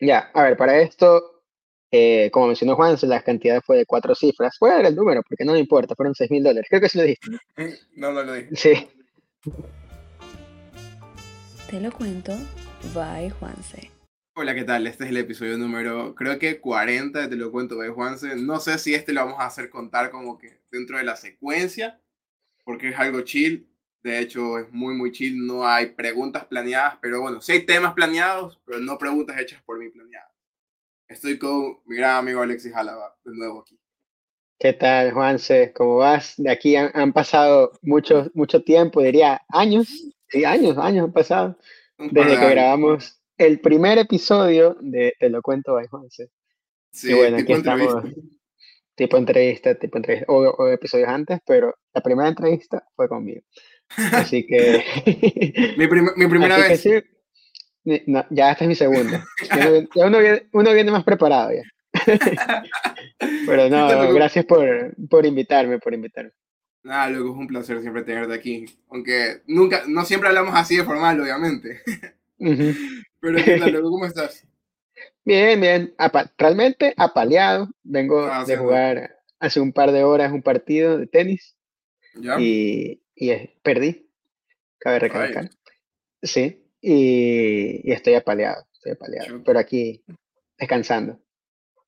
Ya, a ver, para esto, eh, como mencionó Juan, la cantidad fue de cuatro cifras. Puede dar el número, porque no me importa, fueron seis mil dólares. Creo que sí lo dijiste. No, no lo dije. Sí. Te lo cuento, bye Juanse. Hola, ¿qué tal? Este es el episodio número, creo que 40 de Te lo cuento, bye Juanse. No sé si este lo vamos a hacer contar como que dentro de la secuencia, porque es algo chill. De hecho, es muy, muy chill. No hay preguntas planeadas, pero bueno, sí hay temas planeados, pero no preguntas hechas por mí planeadas. Estoy con mi gran amigo Alexis Álava, de nuevo aquí. ¿Qué tal, Juanse? ¿Cómo vas? De aquí han, pasado mucho, mucho tiempo, diría años. Sí, años, años han pasado. Desde que grabamos el primer episodio de Te lo cuento, by Juanse. Sí, y bueno, aquí estamos. Tipo entrevista, tipo entrevista, o, episodios antes, pero la primera entrevista fue conmigo. Así que. mi, mi, primera vez. ya esta es mi segunda. Ya uno, viene, uno viene más preparado ya. Pero no, gracias por, por invitarme, por invitarme. Nada, luego es un placer siempre tenerte aquí. Aunque nunca, no siempre hablamos así de formal, obviamente. Pero ¿qué tal, ¿Cómo estás? Bien, bien. realmente apaleado. Vengo ah, de jugar hace un par de horas un partido de tenis. ¿Ya? Y, y perdí. Cabe recalcar. Sí. Y, y, estoy apaleado. Estoy apaleado. Pero aquí descansando.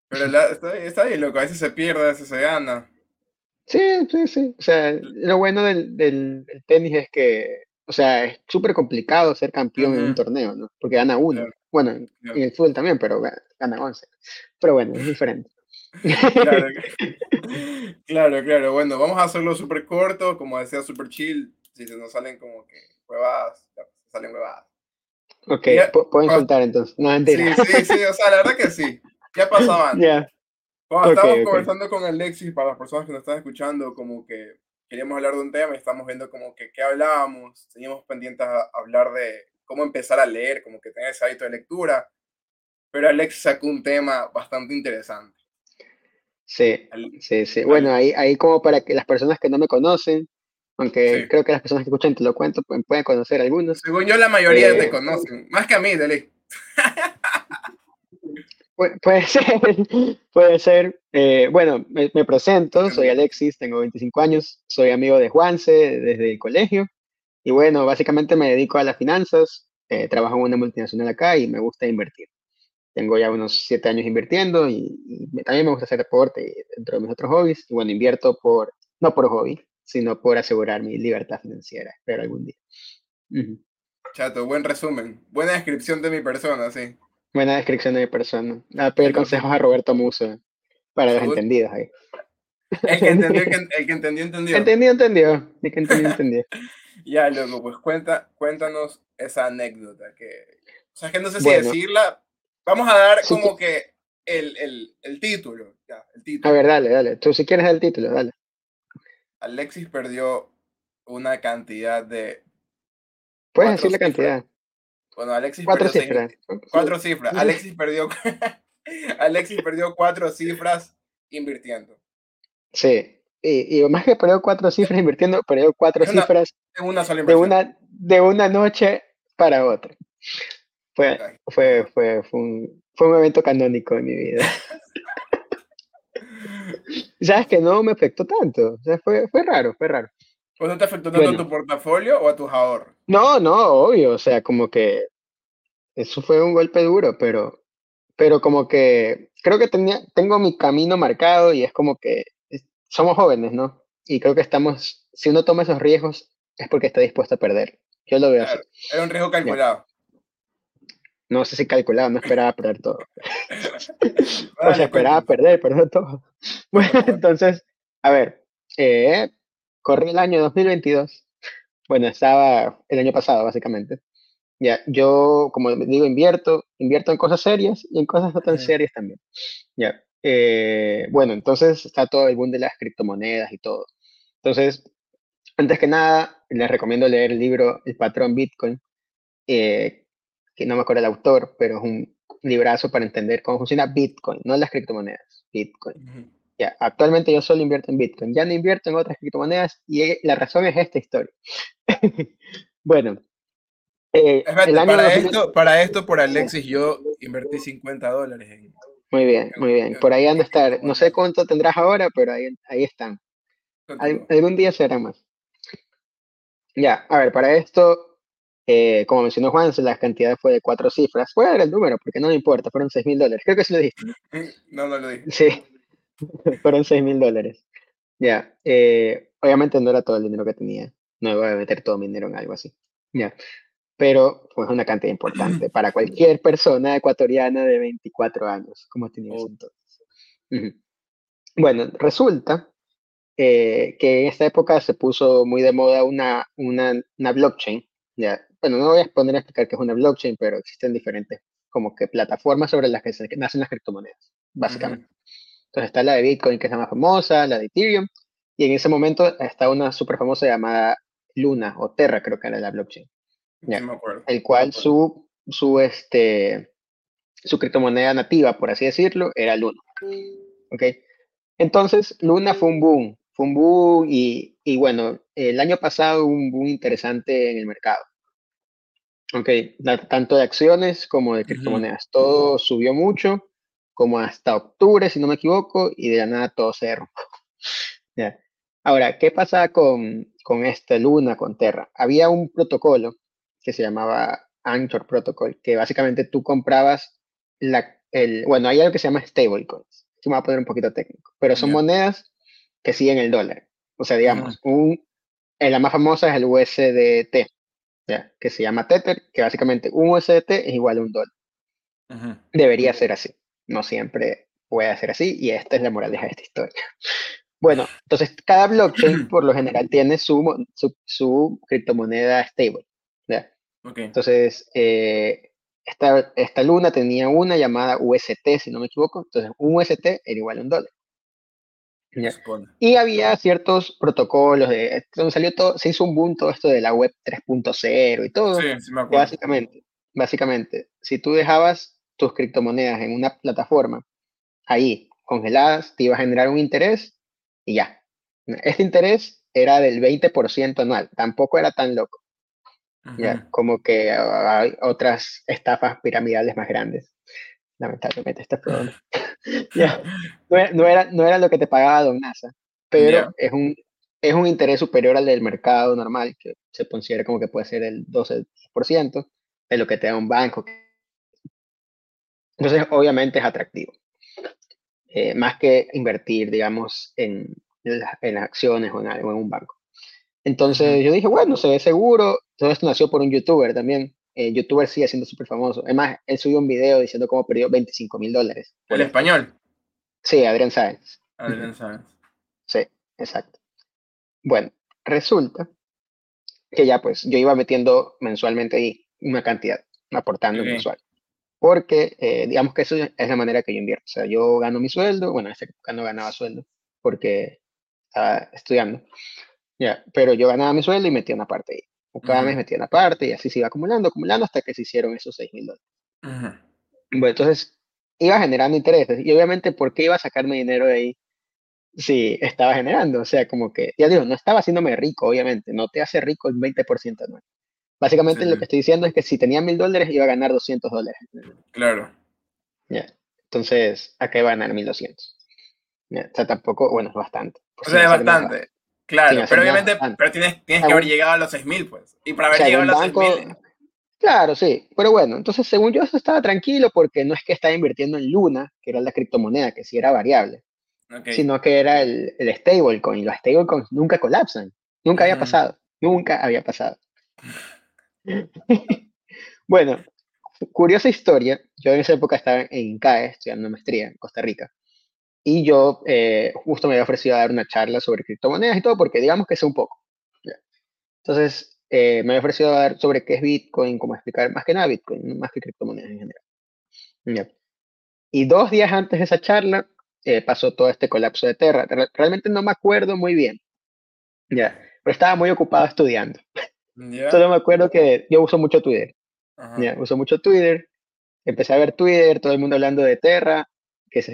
Pero está, está, bien, loco. A veces se pierde, a veces se gana. Sí, sí, sí. O sea, lo bueno del, del, tenis es que, o sea, es súper complicado ser campeón en un torneo, ¿no? Porque gana uno. Bueno, en el fútbol también, pero gana, once. Pero bueno, es diferente. Claro, claro, claro. Bueno, vamos a hacerlo súper corto, como decía, súper chill. Si se nos salen como que huevadas, salen huevadas. Ok, pueden contar entonces. No, sí, sí, sí, o sea, la verdad que sí. ¿Qué pasaba antes? Cuando estábamos conversando con Alexis, para las personas que nos están escuchando, como que queríamos hablar de un tema y estamos viendo como que qué hablábamos, teníamos pendientes a hablar de cómo empezar a leer, como que tener ese hábito de lectura, pero Alexis sacó un tema bastante interesante. Sí, sí, sí. Bueno, ahí, ahí como para que las personas que no me conocen, aunque creo que las personas que escuchan te lo cuento pueden, conocer algunos. Según yo, la mayoría te eh, conocen, más que a mí, Dele. puede ser, puede ser. Eh, bueno, me, presento, soy Alexis, tengo 25 años, soy amigo de Juanse desde el colegio. Y bueno, básicamente me dedico a las finanzas, eh, trabajo en una multinacional acá y me gusta invertir. Tengo ya unos 7 años invirtiendo y, también me gusta hacer deporte dentro de mis otros hobbies. Y bueno, invierto por, no por hobby, sino por asegurar mi libertad financiera, espero algún día. Chato, buen resumen. Buena descripción de mi persona, sí. Buena descripción de mi persona. A pedir consejos a Roberto Muso para los entendidos ahí. El que entendió, el que, entendió, entendió. Entendió, entendió. El que entendió, entendió. ya, luego, pues cuenta, cuéntanos esa anécdota. Que, o sea, que no sé si decirla. Vamos a dar como que el, el, el, título, ya, el título. A ver, dale, dale. Tú si quieres el título, dale. Alexis perdió una cantidad de... Puedes decir la cantidad. Bueno, Alexis cuatro cifras. cuatro cifras. Alexis perdió, Alexis perdió cuatro cifras invirtiendo. Sí. Y, más que perdió cuatro cifras invirtiendo, perdió cuatro cifras en una sola de una, de una noche para otra. Fue, fue, fue, fue, un, fue un evento canónico en mi vida. ¿Sabes que no me afectó tanto? O sea, fue, fue raro, fue raro. ¿Pues no te afectó tanto a tu portafolio o a tus ahorros? No, no, obvio, o sea, como que eso fue un golpe duro, pero, pero como que creo que tenía, tengo mi camino marcado y es como que somos jóvenes, ¿no? Y creo que estamos, si uno toma esos riesgos es porque está dispuesto a perder. Yo lo veo así. Era un riesgo calculado. No sé si calculado, no esperaba perder todo. o sea, esperaba perder, perder todo. Bueno, entonces, a ver, eh, corrí el año 2022. Bueno, estaba el año pasado, básicamente. Ya, yo, como digo, invierto, invierto en cosas serias y en cosas no tan serias también. Ya, eh, bueno, entonces está todo el boom de las criptomonedas y todo. Entonces, antes que nada, les recomiendo leer el libro El patrón Bitcoin, eh, que no me acuerdo el autor, pero es un librazo para entender cómo funciona Bitcoin, no las criptomonedas, Bitcoin. Ya, actualmente yo solo invierto en Bitcoin, ya no invierto en otras criptomonedas y la razón es esta historia. bueno, Eh, Espérate, el año para, 2000 esto, para esto, por Alexis, yo invertí 50 dólares en. Muy bien, muy bien. Por ahí han de estar. No sé cuánto tendrás ahora, pero ahí, ahí están. Al- algún día será más. Ya, a ver, para esto, eh, como mencionó Juan, la cantidad fue de cuatro cifras. Voy a dar el número porque no me importa, fueron seis mil dólares. Creo que sí lo dijiste. No, no lo dije. Sí, fueron seis mil dólares. Ya, eh, obviamente no era todo el dinero que tenía. No iba a meter todo mi dinero en algo así. Ya, pero fue una cantidad importante para cualquier persona ecuatoriana de 24 años, como tenía ese Oh. entonces. Ujú. Bueno, resulta eh, que en esta época se puso muy de moda una, una, una blockchain. Ya, bueno, no voy a poner a explicar qué es una blockchain, pero existen diferentes como que plataformas sobre las que se nacen las criptomonedas, básicamente. Entonces está la de Bitcoin, que es la más famosa, la de Ethereum, y en ese momento está una súper famosa llamada Luna o Terra, creo que era la blockchain, Ya. Sí, me acuerdo. el cual su, su, este, su criptomoneda nativa, por así decirlo, era Luna. ¿Ok? Entonces, Luna fue un boom, fue un boom y, y bueno, el año pasado hubo un boom interesante en el mercado. Ok, tanto de acciones como de criptomonedas. Todo subió mucho, como hasta octubre, si no me equivoco, y de la nada todo se derrumbó. Ahora, ¿qué pasa con, con esta Luna, con Terra? Había un protocolo que se llamaba Anchor Protocol, que básicamente tú comprabas la, el, bueno, hay algo que se llama stablecoins. Esto me va a poner un poquito técnico, pero son monedas que siguen el dólar. O sea, digamos, un, eh, la más famosa es el USDT, ¿ya? que se llama Tether, que básicamente un USDT es igual a un dólar. Debería ser así. No siempre puede ser así, y esta es la moraleja de esta historia. Bueno, entonces cada blockchain por lo general tiene su, su, su criptomoneda stable. Entonces, eh, esta, esta luna tenía una llamada UST, si no me equivoco. Entonces, un UST era igual a un dólar. Y había ciertos protocolos, de, salió todo, se hizo un boom todo esto de la web 3.0 y todo. Sí, sí me que acuerdo. básicamente, básicamente, si tú dejabas tus criptomonedas en una plataforma ahí congeladas, te iba a generar un interés y ya. Este interés era del 20% anual, tampoco era tan loco. Ya, como que hay otras estafas piramidales más grandes. Lamentablemente, este programa. Ya, no, era, no, era, no era lo que te pagaba Don NASA, pero es, un, es un interés superior al del mercado normal, que se considera como que puede ser el 12% de lo que te da un banco. Entonces, obviamente es atractivo. Eh, más que invertir, digamos, en, en acciones o en, algo, en un banco. Entonces yo dije, bueno, se ve seguro. Todo esto nació por un youtuber también. El youtuber sigue siendo súper famoso. Además, él subió un video diciendo cómo perdió 25 mil dólares. El español. Sí, Adrián Sáenz. Adrián Sáenz. Sí, exacto. Bueno, resulta que ya pues yo iba metiendo mensualmente ahí una cantidad, aportando Ok. mensual. Porque eh, digamos que eso es la manera que yo invierto. O sea, yo gano mi sueldo, bueno, en esta época no ganaba sueldo porque estaba estudiando. Ya, pero yo ganaba mi sueldo y metía una parte ahí. O cada Ujú. mes metía una parte y así se iba acumulando, acumulando hasta que se hicieron esos 6 mil dólares. Ujú. Bueno, entonces iba generando intereses. Y obviamente, ¿por qué iba a sacarme dinero de ahí si estaba generando? O sea, como que, ya digo, no estaba haciéndome rico, obviamente. No te hace rico el 20% anual. Básicamente Sí. lo que estoy diciendo es que si tenía mil dólares iba a ganar 200 dólares. Claro. Ya. Entonces, acá iba a ganar 1200. Ya. O sea, tampoco, bueno, es bastante. O sea, es bastante. Claro, pero obviamente, pero tienes, tienes que haber llegado a los 6.000, pues. Y para O haber sea, llegado a los banco, 6.000, claro, sí, pero bueno, entonces según yo eso estaba tranquilo porque no es que estaba invirtiendo en Luna, que era la criptomoneda, que sí era variable, sino que era el, el stablecoin. Los stablecoins nunca colapsan, nunca había pasado, nunca había pasado. bueno, curiosa historia, yo en esa época estaba en CAE estudiando maestría en Costa Rica y yo eh, justo me había ofrecido a dar una charla sobre criptomonedas y todo porque digamos que sé un poco. ¿ya? Entonces, eh, me había ofrecido a dar sobre qué es Bitcoin, cómo explicar más que nada Bitcoin, más que criptomonedas en general. Ya. Y dos días antes de esa charla eh, pasó todo este colapso de Terra. Re- Realmente no me acuerdo muy bien, ya, pero estaba muy ocupado estudiando. ¿Ya? Solo me acuerdo que yo uso mucho Twitter, Ajá. ya, uso mucho Twitter. Empecé a ver Twitter, todo el mundo hablando de Terra, que, se,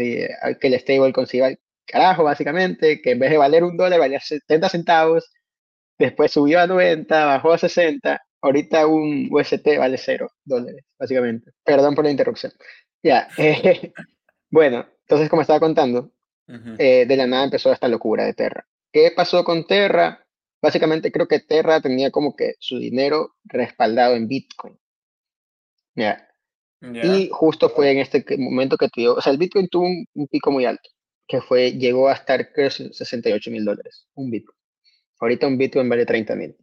que el stablecoin se iba al carajo, básicamente, que en vez de valer un dólar valía 70 centavos, después subió a 90, bajó a 60, ahorita un UST vale cero dólares, básicamente. Perdón por la interrupción. Ya, eh, bueno, entonces como estaba contando, eh, de la nada empezó esta locura de Terra. ¿Qué pasó con Terra? Básicamente creo que Terra tenía como que su dinero respaldado en Bitcoin. Ya. Y justo fue en este momento que tuvo, o sea, el Bitcoin tuvo un, pico muy alto, que fue, llegó a estar, creo, 68 mil dólares, un Bitcoin. Ahorita un Bitcoin vale 30 mil.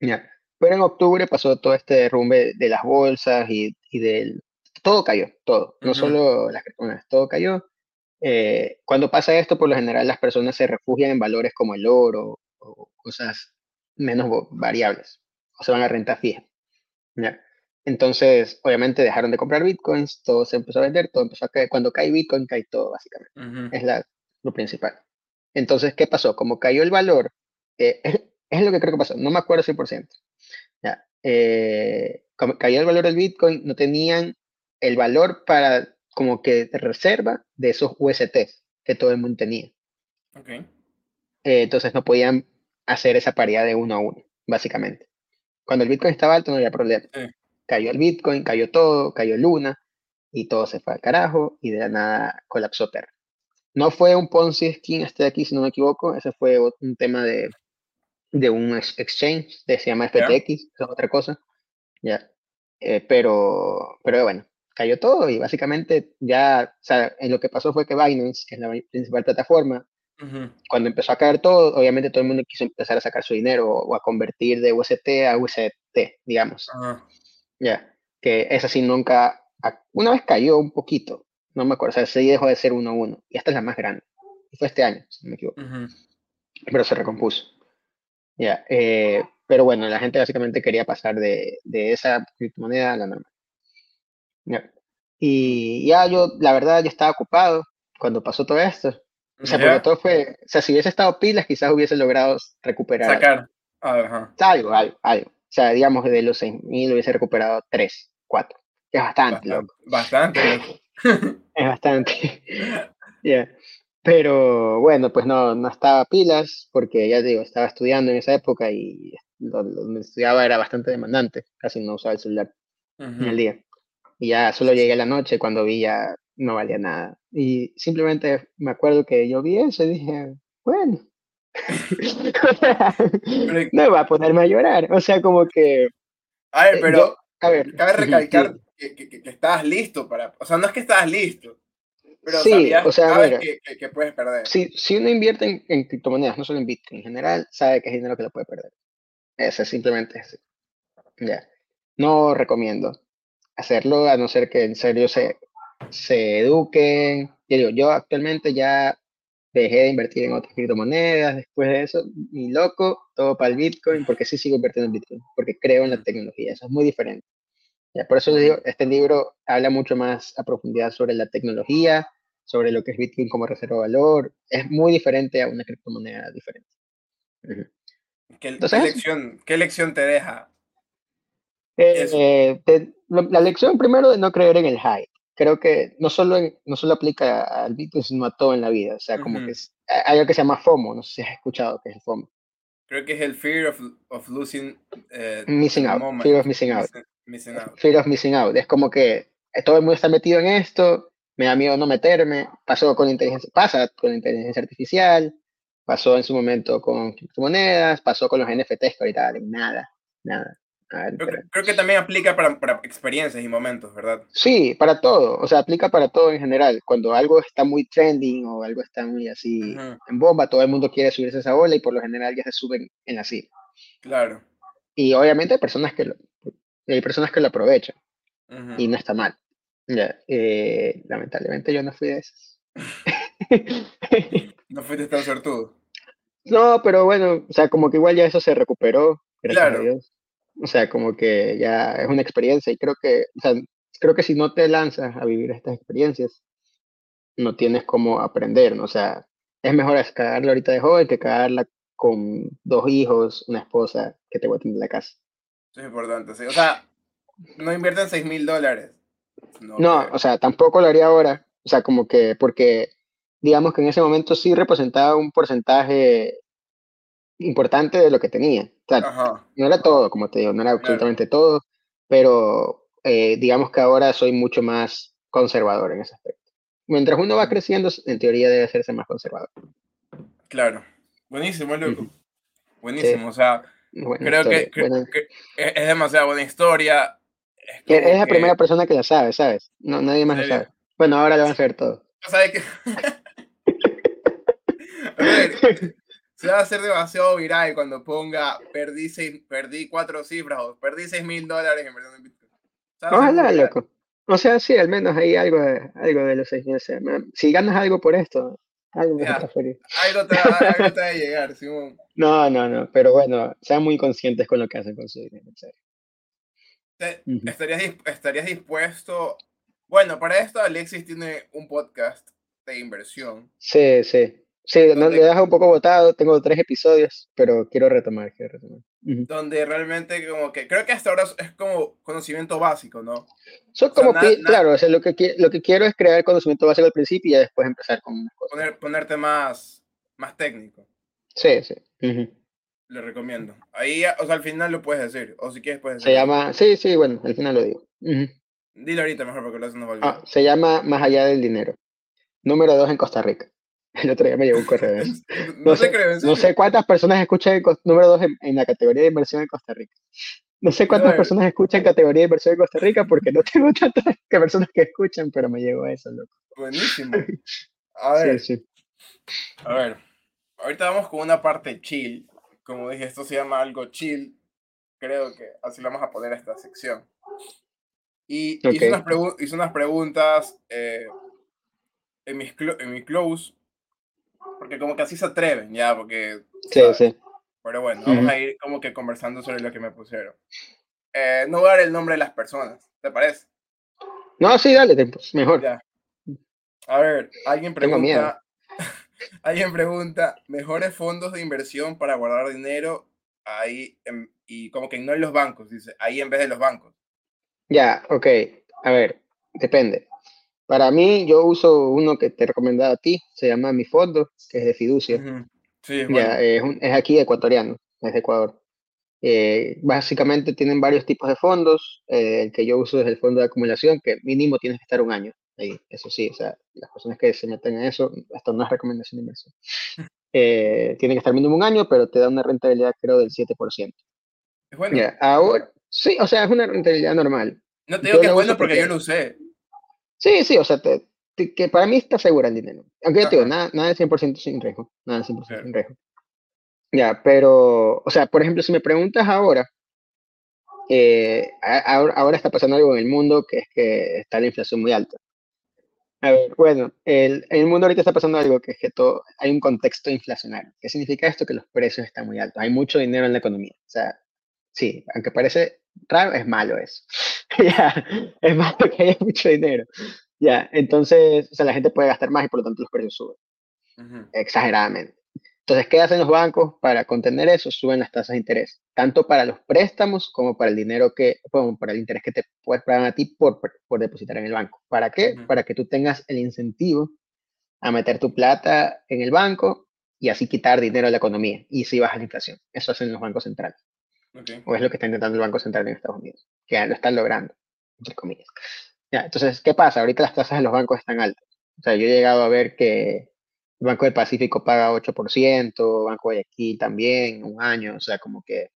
Ya. Pero en octubre pasó todo este derrumbe de las bolsas y, y del... Todo cayó, todo, no solo las criptomonedas, todo cayó. Eh, cuando pasa esto, por lo general las personas se refugian en valores como el oro o cosas menos variables, o se van a renta fija. ¿ya? Entonces, obviamente dejaron de comprar bitcoins, todo se empezó a vender, todo empezó a caer. Cuando cae bitcoin, cae todo, básicamente. Es la, lo principal. Entonces, ¿qué pasó? Como cayó el valor, eh, es lo que creo que pasó, no me acuerdo 100%. Ya, eh, como cayó el valor del bitcoin, no tenían el valor para como que reserva de esos USTs que todo el mundo tenía. Okay. Eh, entonces no podían hacer esa paridad de uno a uno, básicamente. Cuando el bitcoin estaba alto no había problema cayó el Bitcoin, cayó todo, cayó Luna y todo se fue al carajo y de la nada colapsó Terra. No fue un Ponzi scheme este de aquí, si no me equivoco, ese fue un tema de, de un exchange, que se llama FTX, es otra cosa. Ya. Eh, pero, pero bueno, cayó todo y básicamente ya, o sea, en lo que pasó fue que Binance, que es la principal plataforma, cuando empezó a caer todo, obviamente todo el mundo quiso empezar a sacar su dinero o, a convertir de UST a UST, digamos. Ya, que esa sí nunca, una vez cayó un poquito, no me acuerdo, o sea, sí dejó de ser 1-1, y esta es la más grande, y fue este año, si no me equivoco, pero se recompuso. Ya, eh, pero bueno, la gente básicamente quería pasar de, de esa criptomoneda a la normal. Ya. Y ya yo, la verdad, yo estaba ocupado cuando pasó todo esto. O sea, porque todo fue, o sea, si hubiese estado pilas, quizás hubiese logrado recuperar. Sacar. Ajá. Algo, algo, algo. O sea, digamos, de los 6.000 hubiese recuperado 3, 4. Es bastante, loco. Bastante. es bastante. Pero bueno, pues no, no estaba pilas porque ya digo, estaba estudiando en esa época y donde estudiaba era bastante demandante, casi no usaba el celular en el día. Y ya solo llegué a la noche cuando vi ya no valía nada. Y simplemente me acuerdo que yo vi eso y dije, bueno, no va a ponerme a llorar. O sea, como que. A ver, eh, pero. a ver, cabe recalcar que, que, que, estabas listo para. O sea, no es que estabas listo. Pero sí, o sea, que, puedes perder. Si, si uno invierte en, criptomonedas, no solo en Bitcoin, en general, sabe que es dinero que lo puede perder. Ese simplemente es Ya. No recomiendo hacerlo, a no ser que en serio se, se eduquen. Yo, yo actualmente ya dejé de invertir en otras criptomonedas, después de eso, mi loco, todo para el Bitcoin, porque sí sigo invirtiendo en Bitcoin, porque creo en la tecnología, eso es muy diferente. Ya, por eso les digo, este libro habla mucho más a profundidad sobre la tecnología, sobre lo que es Bitcoin como reserva de valor, es muy diferente a una criptomoneda diferente. ¿Qué, lección, ¿Qué, lección, te deja? Eh, la lección primero de no creer en el hype creo que no solo, no solo aplica al Bitcoin, sino a todo en la vida. O sea, como que hay algo que se llama FOMO, no sé si has escuchado que es el FOMO. Creo que es el fear of, of losing. Eh, missing out. Fear of missing out. Fear of missing out. Es como que todo el mundo está metido en esto, me da miedo no meterme. Pasó con inteligencia, pasa con inteligencia artificial, pasó en su momento con criptomonedas, pasó con los NFTs que ahorita valen nada, nada. Creo, que también aplica para, para, experiencias y momentos, ¿verdad? Sí, para todo, o sea, aplica para todo en general. Cuando algo está muy trending o algo está muy así en bomba, todo el mundo quiere subirse a esa ola y por lo general ya se suben en la cima. Claro. Y obviamente hay personas que lo, hay personas que lo aprovechan y no está mal. Ya, eh, lamentablemente yo no fui de esos. no fuiste tan sortudo. No, pero bueno, o sea, como que igual ya eso se recuperó, gracias a Dios. O sea, como que ya es una experiencia y creo que, o sea, creo que si no te lanzas a vivir estas experiencias, no tienes cómo aprender, ¿no? O sea, es mejor cagarla ahorita de joven que cagarla con dos hijos, una esposa que te tener en la casa. Eso es importante, sí. O sea, no inviertan 6 mil dólares. No, o sea, tampoco lo haría ahora. O sea, como que, porque digamos que en ese momento sí representaba un porcentaje importante de lo que tenía. O sea, Ajá. no era todo, como te digo, no era absolutamente todo, pero eh, digamos que ahora soy mucho más conservador en ese aspecto. Mientras uno va creciendo, en teoría debe hacerse más conservador. Claro. Buenísimo, loco. Ujú. Buenísimo. O sea, Buena creo que, historia, buena- que- que es es demasiado buena historia. Es que como Eres la que- primera persona que la sabe, ¿sabes? No, nadie más lo sabe. Bueno, ahora lo van a saber todos. ¿Sabes qué? A ver, se va a hacer demasiado viral cuando ponga perdí, seis, perdí cuatro cifras o perdí seis mil dólares en Bitcoin. Va a hacer Ojalá, loco. O sea, sí, al menos hay algo de, algo de los seis. Man, Si ganas algo por esto, algo me a transferir. Algo te, va- algo te va a llegar, Simón. No, no, no. Pero bueno, sean muy conscientes con lo que hacen con su dinero. en serio. Te- Ujú. ¿Estarías, estarías dispuesto? Bueno, para esto Alexis tiene un podcast de inversión. Sí, sí. Sí, no, ¿Dónde- lo he dejado un poco botado. Tengo tres episodios, pero quiero retomar, quiero retomar. Donde realmente como que creo que hasta ahora es como conocimiento básico, ¿no? Son sea, como, claro, o sea, lo que, lo que quiero es crear conocimiento básico al principio y ya después empezar con unas cosas. Poner, ponerte más, más técnico. Sí, sí. ujú. Le recomiendo. Ahí, o sea, al final lo puedes decir. O si quieres puedes Se llama, sí, sí, bueno, al final lo digo. Ujú. Dilo ahorita mejor porque lo va a olvidar. Ah, se llama Más allá del dinero. Número dos en Costa Rica. El otro día me llegó un correo no, sé, no sé cuántas personas escuchan el número dos en, en la categoría de inversión en Costa Rica. No sé cuántas personas escuchan categoría de inversión en Costa Rica porque no tengo tantas que personas que escuchan, pero me llegó eso, loco. Buenísimo. A ver, Sí, sí. a ver. Ahorita vamos con una parte chill. Como dije, esto se llama algo chill. Creo que así le vamos a poner a esta sección. Y Ok. hice, unas hice unas preguntas eh, en, mis en mi close. Porque como que así se atreven, ya, porque... Sí, ¿sabes? sí. Pero bueno, vamos a ir como que conversando sobre lo que me pusieron. Eh, no voy a dar el nombre de las personas, ¿te parece? No, sí, dale, mejor. Ya. A ver, alguien pregunta, alguien pregunta, mejores fondos de inversión para guardar dinero ahí en- y como que no en los bancos, dice, ahí en vez de los bancos. Ya, ok. A ver, depende. Para mí, yo uso uno que te he recomendado a ti, se llama Mi Fondo, que es de fiducia. Ujú. Sí, es Ya, bueno. es, un- es aquí ecuatoriano, es de Ecuador. Eh, básicamente tienen varios tipos de fondos. eh, el que yo uso es el fondo de acumulación, que mínimo tienes que estar un año ahí. Eso sí, o sea, las personas que se meten en eso, esto no es recomendación de inversión. Eh, tienen que estar mínimo un año, pero te da una rentabilidad, creo, del 7%. Es bueno. Ya, ahora, sí, o sea, es una rentabilidad normal. No te yo digo que es bueno uso porque yo porque- lo usé. Sí, sí, o sea, te- te- que para mí está segura el dinero. Aunque yo te digo, nada, nada de 100% sin riesgo. Nada de 100% Claro. sin riesgo. Ya, pero, o sea, por ejemplo, si me preguntas ahora, eh, a- ahora, ahora está pasando algo en el mundo que es que está la inflación muy alta. A ver, bueno, el, en el mundo ahorita está pasando algo que es que todo, hay un contexto inflacionario. ¿Qué significa esto? Que los precios están muy altos. Hay mucho dinero en la economía. O sea, sí, aunque parece raro, es malo eso. ya, es malo que haya mucho dinero. Ya, entonces, o sea, la gente puede gastar más y por lo tanto los precios suben Ujú. exageradamente. Entonces, ¿qué hacen los bancos para contener eso? Suben las tasas de interés, tanto para los préstamos como para el dinero que, bueno, para el interés que te puedes pagar a ti por, por, depositar en el banco. ¿Para qué? Ujú. Para que tú tengas el incentivo a meter tu plata en el banco y así quitar dinero de la economía y así baja la inflación. Eso hacen los bancos centrales, O es lo que está intentando el Banco Central en Estados Unidos, que ya lo están logrando, entre comillas. Ya, entonces, ¿qué pasa? Ahorita las tasas de los bancos están altas. O sea, yo he llegado a ver que el Banco del Pacífico paga 8%, Banco de Guayaquil también, un año, o sea, como que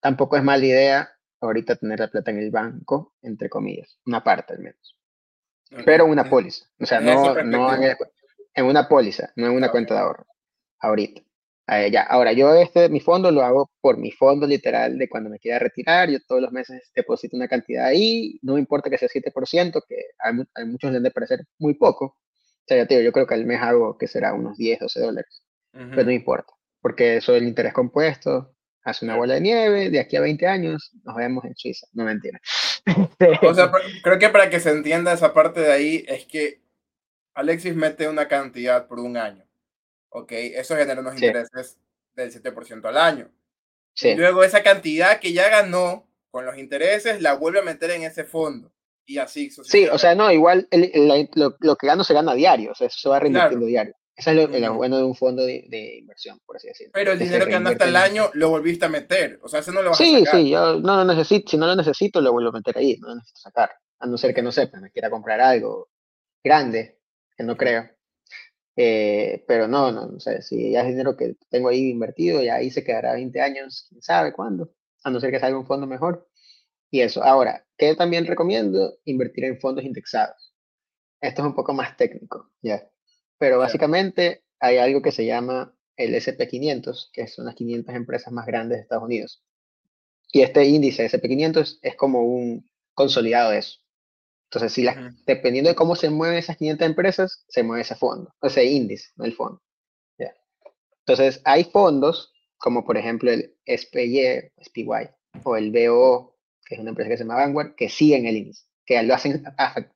tampoco es mala idea ahorita tener la plata en el banco, entre comillas, una parte al menos, pero una póliza, o sea, no, no en, perspectiva. el- en una póliza, no en una Ah, cuenta de ahorro, ahorita. Eh, ya, ahora yo este, mi fondo lo hago por mi fondo literal de cuando me quiera retirar, yo todos los meses deposito una cantidad ahí, no importa que sea 7%, que a, a muchos les debe parecer muy poco, o sea, ya te digo, yo creo que al mes hago que será unos 10, 12 dólares, pero no importa, porque eso del interés compuesto hace una bola de nieve, de aquí a 20 años nos vemos en Suiza, no mentira. O sea, creo que para que se entienda esa parte de ahí es que Alexis mete una cantidad por un año. Ok, eso genera unos Sí. intereses del 7% al año. sí, Luego esa cantidad que ya ganó con los intereses la vuelve a meter en ese fondo. Y así sí, o sea, no, igual el- el- lo, lo que gano se gana diario, o sea, eso se va reinvirtiendo diario. Eso es lo, bueno de un fondo de, de inversión, por así decirlo. Pero el dinero que ganaste al año lo volviste a meter. O sea, ese no lo vas a Sí, sacar. sí, yo no lo necesito, si no lo necesito, lo vuelvo a meter ahí, no lo necesito sacar. A no ser que no sepa, me quiera comprar algo grande, que no creo. Eh, pero no, no, no sé, si ya es dinero que tengo ahí invertido, ya ahí se quedará 20 años, quién sabe cuándo, a no ser que salga un fondo mejor. Y eso. Ahora, ¿qué también recomiendo? Invertir en fondos indexados. Esto es un poco más técnico, ¿ya? Pero básicamente hay algo que se llama el SP500, que son las 500 empresas más grandes de Estados Unidos. Y este índice SP500 es como un consolidado de eso. Entonces, si Ujú. dependiendo de cómo se mueven esas 500 empresas, se mueve ese fondo, ese índice, no el fondo. Entonces, hay fondos, como por ejemplo el SPY, SPY o el BOO, que es una empresa que se llama Vanguard, que siguen el índice, que lo hacen,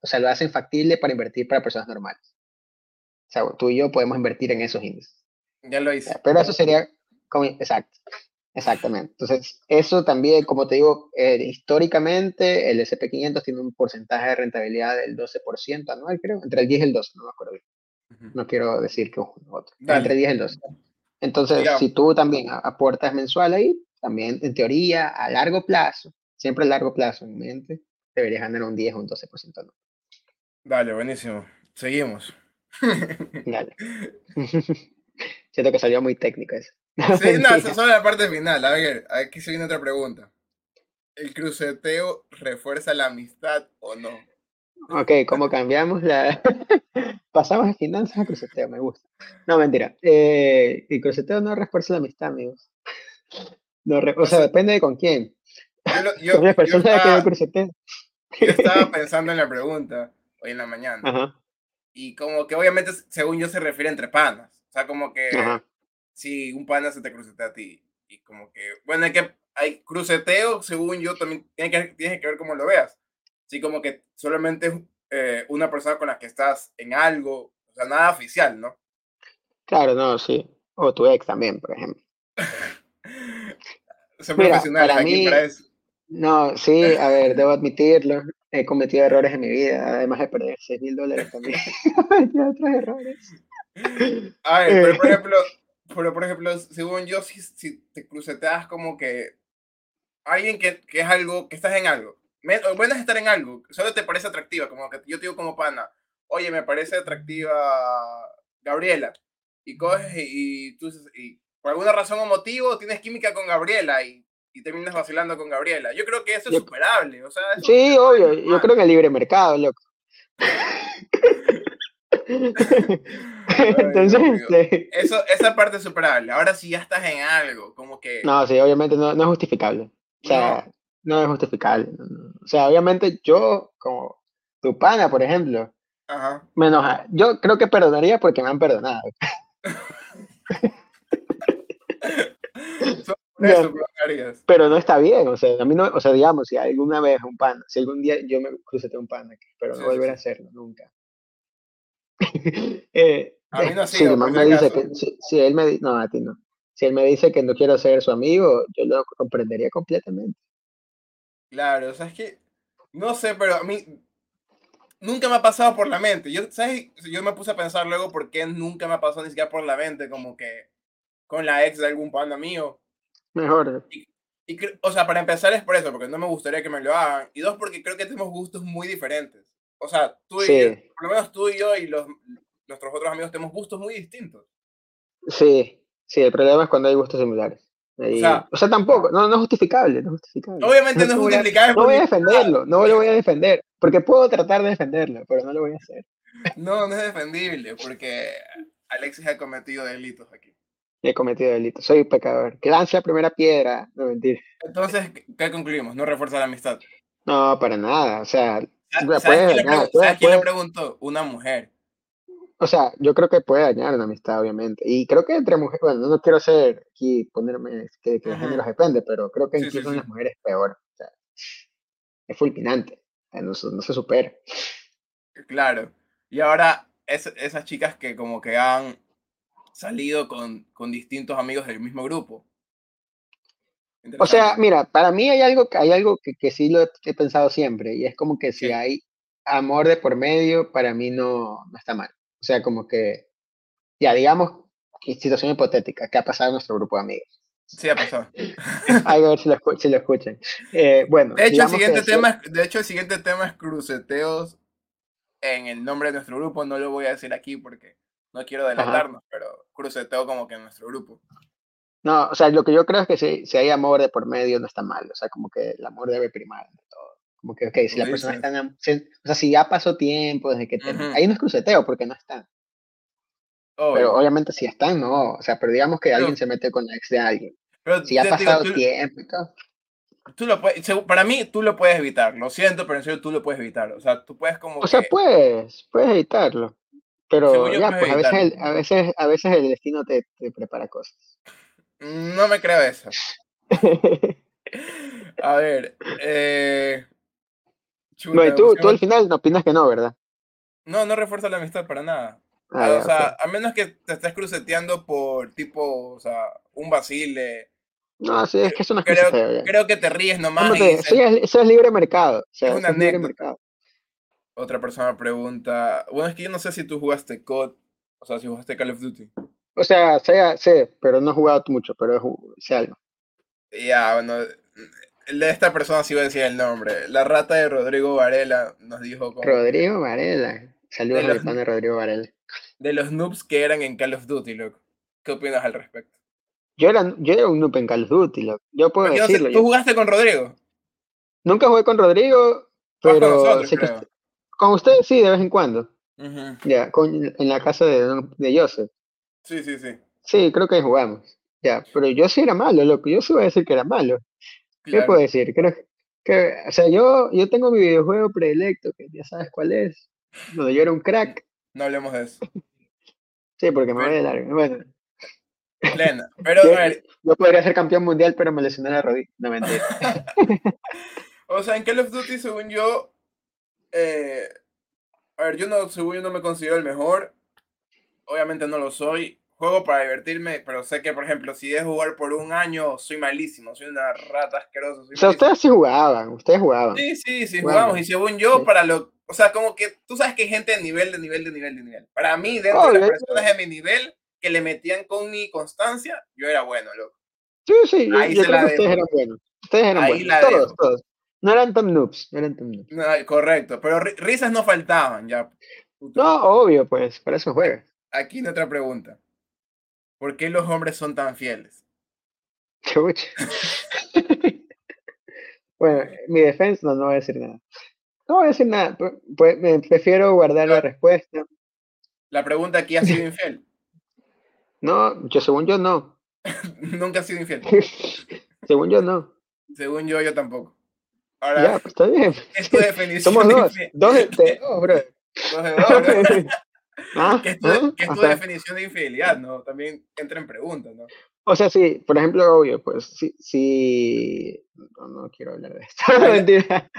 o sea, lo hacen factible para invertir para personas normales. O sea, tú y yo podemos invertir en esos índices. Ya lo hice. Pero eso sería como, exacto, exactamente. Entonces, eso también, como te digo, eh, históricamente el SP500 tiene un porcentaje de rentabilidad del 12% anual, creo, entre el 10 y el 12, no me acuerdo bien. No quiero decir que uno otro, Dale. entre el 10 y el 12. Entonces, si tú también a- aportas mensual ahí, también en teoría, a largo plazo, siempre a largo plazo en mente, deberías ganar un 10 o un 12% anual. Dale, buenísimo. Seguimos. Dale. Siento que salió muy técnico eso. Sí, no, solo la parte final. A ver, aquí se viene otra pregunta. ¿El cruceteo refuerza la amistad o no? Ok, ¿cómo cambiamos la... Pasamos de finanzas a cruceteo, me gusta. No, mentira. Eh, el cruceteo no refuerza la amistad, amigos. No re- O sea, depende de con quién. Yo, lo- yo- Con las yo personas que yo estaba, cruceteo. yo estaba pensando en la pregunta hoy en la mañana. Ajá, Y como que obviamente, según yo, se refiere entre panas. O sea, como que ajá. Si un pana se te crucetea a ti. Y como que, bueno, hay que, hay cruceteo, según yo, también tiene que, tiene que ver cómo lo veas. Sí, como que solamente eh, una persona con la que estás en algo, o sea, nada oficial, ¿no? Claro, no, sí. O tu ex también, por ejemplo. Son Mira, profesionales para aquí mí- para eso. No, sí, a ver, debo admitirlo. He cometido errores en mi vida, además de perder 6 mil dólares también. Otros errores. A ver, pero por Eh. ejemplo, pero por ejemplo, según yo, si, si te cruceteas como que alguien que, que es algo, que estás en algo, me- bueno es estar en algo, solo te parece atractiva, como que yo te digo como pana, oye, me parece atractiva Gabriela, y coges y, y tú y por alguna razón o motivo tienes química con Gabriela y, y terminas vacilando con Gabriela. Yo creo que eso es Yo- superable, o sea, Sí, obvio, yo creo en el libre mercado, loco. Entonces, este, Eso, esa parte es superable. Ahora si ya estás en algo, como que... no, sí, obviamente no, no es justificable. O sea, no, es justificable. no, no. O sea, obviamente yo, como tu pana, por ejemplo, Ajá. me enoja. Yo creo que perdonaría porque me han perdonado. No, eso perdonarías. pero no está bien, o sea, a mí no, o sea, digamos, si alguna vez un pana, si algún día yo me crucé un espero Sí, no sí, volver sí. a hacerlo nunca. Eh, A mí no ha si sido, me dice que, si, si él me no, a ti no. Si él me dice que no quiero ser su amigo, yo lo comprendería completamente. Claro, o sea, es que... No sé, pero a mí... Nunca me ha pasado por la mente. Yo, ¿sabes? Yo me puse a pensar luego por qué nunca me ha pasado ni siquiera por la mente, como que con la ex de algún pana mío. Mejor. Y cre- o sea, para empezar es por eso, porque no me gustaría que me lo hagan. Y dos, porque creo que tenemos gustos muy diferentes. O sea, tú y Sí. yo, por lo menos tú y yo y los, nuestros otros amigos tenemos gustos muy distintos. Sí, sí, el problema es cuando hay gustos similares. Ahí- sea- o sea, tampoco, no, no es justificable, no es justificable. Obviamente no es justificable. No voy a defenderlo, no lo voy a defender, porque puedo tratar de defenderlo, pero no lo voy a hacer. No, no es defendible, porque Alexis ha cometido delitos aquí. He cometido delitos, soy pecador. Que lance la primera piedra, no mentira. Entonces, ¿qué- ¿qué concluimos? No refuerza la amistad. No, para nada, o sea, ¿Sabes Puede quién, le, dañar, pregun- puede- ¿sabes quién le puede- preguntó? Una mujer. o sea, yo creo que puede dañar una amistad, obviamente. Y creo que entre mujeres, bueno, no quiero ser aquí, ponerme que, que de Ujú. géneros depende, pero creo que Sí, sí, incluso en sí. las mujeres es peor. O sea, es fulminante, no, se- no se supera. Claro. Y ahora, es- esas chicas que como que han salido con, con distintos amigos del mismo grupo. O sea, mira, para mí hay algo, hay algo que, que sí lo he, he pensado siempre, y es como que si ¿Qué? hay amor de por medio, para mí no, no está mal. O sea, como que, ya digamos, que situación hipotética, ¿qué ha pasado en nuestro grupo de amigos? Sí, ha pasado. a ver si lo, si lo escuchan. Eh, bueno, De hecho, el que siguiente tema, es- de hecho, el siguiente tema es cruceteos en el nombre de nuestro grupo. No lo voy a decir aquí porque no quiero adelantarnos, pero cruceteo como que en nuestro grupo. No, o sea, lo que yo creo es que si, si hay amor de por medio no está mal, o sea, como que el amor debe primar ante todo. Como que, ok, si la persona está en, si- o sea, si ya pasó tiempo desde que te, ahí no es cruceteo porque no están, Obvio. pero obviamente si están, no, o sea, pero digamos que Pero- alguien se mete con la ex de alguien, Pero si ya ha digo, pasado tú- tiempo y todo, tú lo puedes, para mí, tú lo puedes evitar. Lo siento, pero en serio, tú lo puedes evitar. O sea, tú puedes como o sea, que- puedes, puedes evitarlo, pero ya, pues a veces, el, a veces, a veces el destino te, te prepara cosas. No me creo eso. A ver, eh... no, y tú, tú al final no opinas que no, ¿verdad? No, no refuerza la amistad para nada. Ah, Ah, o sea, a menos que te estés cruceteando por tipo, o sea, un vacile. No, sí, es que eso no es Creo, ya. creo que te ríes nomás ¿Cómo y te- dices- eso, es, eso es libre mercado. O sea, Es una es libre mercado. otra persona pregunta, bueno, es que yo no sé si tú jugaste COD, o sea, si jugaste Call of Duty. O sea, sé, sé, pero no he jugado mucho, pero sé algo. Ya, bueno, el de esta persona sí iba a decir el nombre. La rata de Rodrigo Varela nos dijo como Rodrigo Varela. Saludos De a mi los- pana Rodrigo Varela. de los noobs que eran en Call of Duty, loco. ¿Qué opinas al respecto? Yo era, yo era un noob en Call of Duty, loco. Yo puedo yo sé, decirlo. ¿Tú jugaste con Rodrigo? Nunca jugué con Rodrigo, pero con nosotros, sé que creo. usted- con ustedes sí, de vez en cuando. Ya, con, en la casa de, de Joseph. Sí, sí, sí. Sí, creo que jugamos. Ya, pero yo sí era malo, loco. Yo sí voy a decir que era malo. ¿Qué Claro. puedo decir? Creo que, o sea, yo, yo tengo mi videojuego predilecto, que ya sabes cuál es, donde yo era un crack. No hablemos de eso. Sí, porque me voy de largo. Bueno, Plena. Pero, yo, a ver, yo podría ser campeón mundial, pero me lesioné la rodilla. No mentira. o sea, en Call of Duty, según yo, eh, a ver, yo no, según yo no me considero el mejor. Obviamente no lo soy. Juego para divertirme, pero sé que, por ejemplo, si es jugar por un año, soy malísimo. Soy una rata asquerosa. soy O sea, malísimo. ustedes sí jugaban, ustedes jugaban. Sí, sí, sí, jugamos. Y según yo, sí. para lo. O sea, como que tú sabes que hay gente de nivel, de nivel, de nivel, de nivel. Para mí, dentro de Obvio, las personas de mi nivel que le metían con mi constancia, yo era bueno, loco. Sí, sí, yo, Ahí yo se creo la que ustedes eran buenos. Ustedes eran Ahí buenos. Todos, todos. No eran tan noobs, no eran tan noobs. No, correcto, pero ri- risas no faltaban ya. No, obvio, pues, para eso juegas. Aquí en otra pregunta. ¿Por qué los hombres son tan fieles? Chucha. bueno, mi defensa, no, no voy a decir nada. No voy a decir nada, pu- pues, me prefiero guardar la respuesta. La pregunta aquí ha sido infiel. No, yo según yo no. Nunca ha sido infiel. según yo no. Según yo, yo tampoco. Ahora, Ya, pues está bien. ¿qué es tu definición Somos de dos. infiel? Dos de dos, bro. Dos de dos, bro. ¿Ah? ¿Qué es tu, ¿Ah? qué es tu O sea, definición de infidelidad? ¿no? También entra en preguntas, ¿no? O sea, sí, por ejemplo, obvio, pues, sí, sí, no, no quiero hablar de esto, mentira.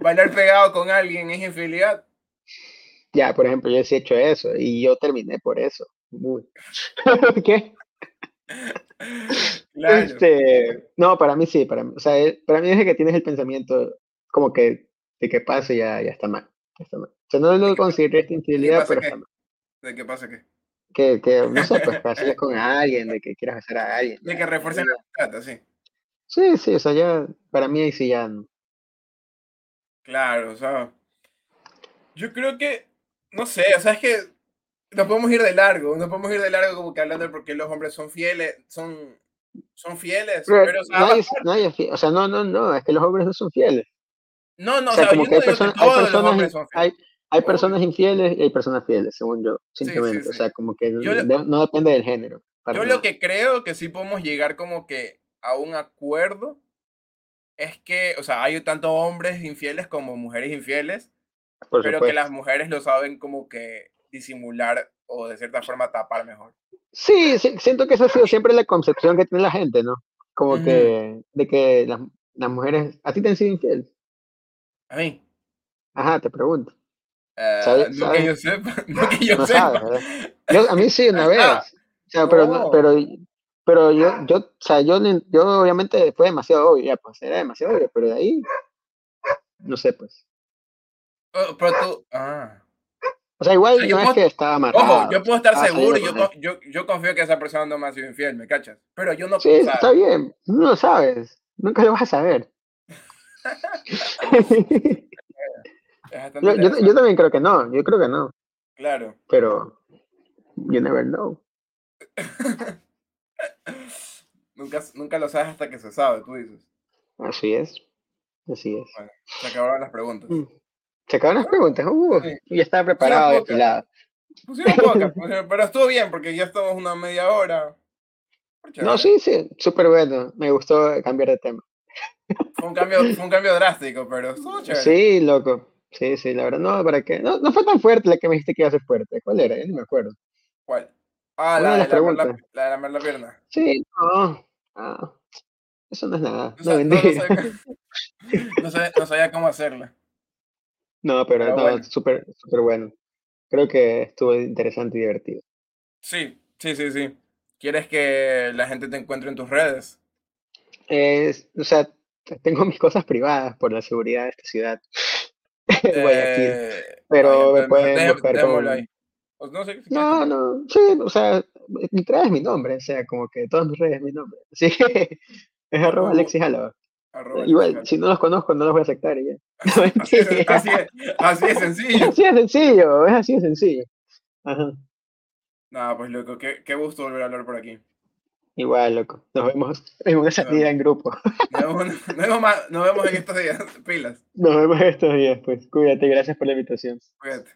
¿Bailar pegado con alguien es infidelidad? Ya, por ejemplo, yo sí he hecho eso y yo terminé por eso. ¿Qué? Claro. Este, no, para mí sí, para mí, o sea, eh, para mí desde que tienes el pensamiento como que de que pase ya, ya está mal, ya está mal. O sea, no lo considero esta infidelidad, pero está mal. ¿De qué pasa qué? Que, que, no sé, pues, haces con alguien, de que quieras besar a alguien. De ya, que refuercen ya. la amistad, así. Sí, sí, o sea, ya, para mí ahí sí ya no. Claro, o sea. Yo creo que. No sé, o sea, es que. Nos podemos ir de largo, nos podemos ir de largo como que hablando de por qué los hombres son fieles, son, son fieles, Pero pero o sea, nadie, ambas partes. nadie es fie- o sea, no, no, no, es que los hombres no son fieles. No, no, O o sea, sea, como yo que no hay digo que hay todos los hombres son fieles. hay, hay personas infieles y hay personas fieles, según yo, sí, simplemente. sí. O sea, como que Yo de- no depende del género. Yo nada. lo que creo que sí podemos llegar como que a un acuerdo es que, o sea, hay tanto hombres infieles como mujeres infieles, Por pero que supuesto. las mujeres lo saben como que disimular o de cierta forma tapar mejor. Sí, sí, siento que esa ha sido siempre la concepción que tiene la gente, ¿no? Como Ujú. que, de que las, las mujeres, ¿a ti te han sido infiel? A mí. Ajá, te pregunto. Eh, ¿Sabes- no sabes? que yo sepa, no que yo No sepa. sabes. Yo, a mí sí, una vez. Ah, O sea, pero, no- no. pero, pero yo, yo, o sea, yo, yo obviamente fue demasiado obvio, ya, pues era demasiado obvio, pero de ahí, no sé, pues. Oh, pero tú, ah, O sea, igual sea, yo no puedo- es que estaba amarrado. Ojo, yo puedo estar seguro y yo, yo, yo confío que esa persona no me ha sido infiel, ¿me cachas? Pero yo no Sí, o sea, está bien. No lo sabes. Nunca lo vas a saber. yo, yo- yo también creo que no. Yo creo que no. Claro. Pero you never know. Nunca, nunca lo sabes hasta que se sabe, tú dices. Así es. Así es. Se acabaron las preguntas. Mm. Se acaban las preguntas. Uh, Sí. ya estaba preparado, poca. Pusieron pocas, pusieron- pero estuvo bien porque ya estamos una media hora. No, sí, sí. Súper bueno. Me gustó cambiar de tema. Fue un cambio, fue un cambio drástico, pero estuvo chévere. Sí, loco. Sí, sí, la verdad. No, ¿para qué? No, no fue tan fuerte la que me dijiste que iba a ser fuerte. ¿Cuál era? Yo no me acuerdo. ¿Cuál? Ah, la de las la, la, de lamer la pierna. Sí, no. Ah, eso no es nada. O No, sea, no, no, sabía, no sabía- no sabía cómo hacerla. No, pero Pero no, bueno. súper, súper bueno. Creo que estuvo interesante y divertido. Sí, sí, sí, sí. ¿Quieres que la gente te encuentre en tus redes? Es, o sea, tengo mis cosas privadas por la seguridad de esta ciudad. Guayaquil. Eh, Pero pueden dejé- buscar dejémoslo con- ahí. O no sé, No, sí, o sea, literal es mi nombre, o sea, como que todas mis redes es mi nombre. Así que es arroba Uh, Alexis Álava. Igual, Alexis si no los conozco, no los voy a aceptar y ya. No, Así es, así es, así es sencillo. Así de sencillo, es así de sencillo. Ajá. Nada, pues loco, qué, qué gusto volver a hablar por aquí. Igual, loco. Nos vemos en una salida en grupo. Nos vemos, nos vemos más- nos vemos en estos días. Pilas. Nos vemos estos días, pues. Cuídate, gracias por la invitación. Cuídate.